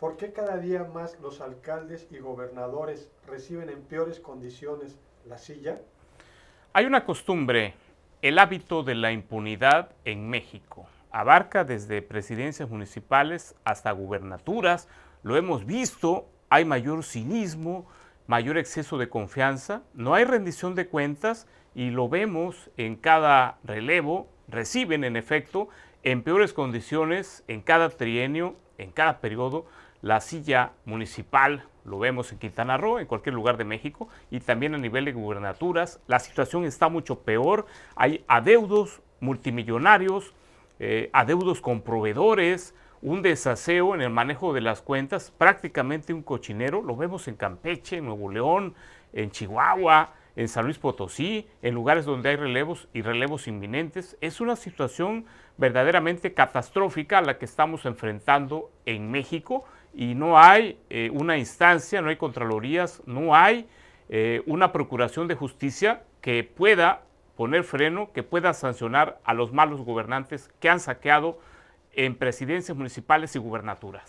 ¿Por qué cada día más los alcaldes y gobernadores reciben en peores condiciones la silla? Hay una costumbre, el hábito de la impunidad en México. Abarca desde presidencias municipales hasta gubernaturas. Lo hemos visto, hay mayor cinismo, mayor exceso de confianza, no hay rendición de cuentas y lo vemos en cada relevo, reciben en efecto en peores condiciones en cada trienio, en cada periodo, la silla municipal, lo vemos en Quintana Roo, en cualquier lugar de México, y también a nivel de gubernaturas. La situación está mucho peor, hay adeudos multimillonarios, eh, adeudos con proveedores, un desaseo en el manejo de las cuentas, prácticamente un cochinero, lo vemos en Campeche, en Nuevo León, en Chihuahua, en San Luis Potosí, en lugares donde hay relevos y relevos inminentes. Es una situación verdaderamente catastrófica a la que estamos enfrentando en México y no hay eh, una instancia, no hay contralorías, no hay eh, una procuración de justicia que pueda poner freno, que pueda sancionar a los malos gobernantes que han saqueado en presidencias municipales y gubernaturas.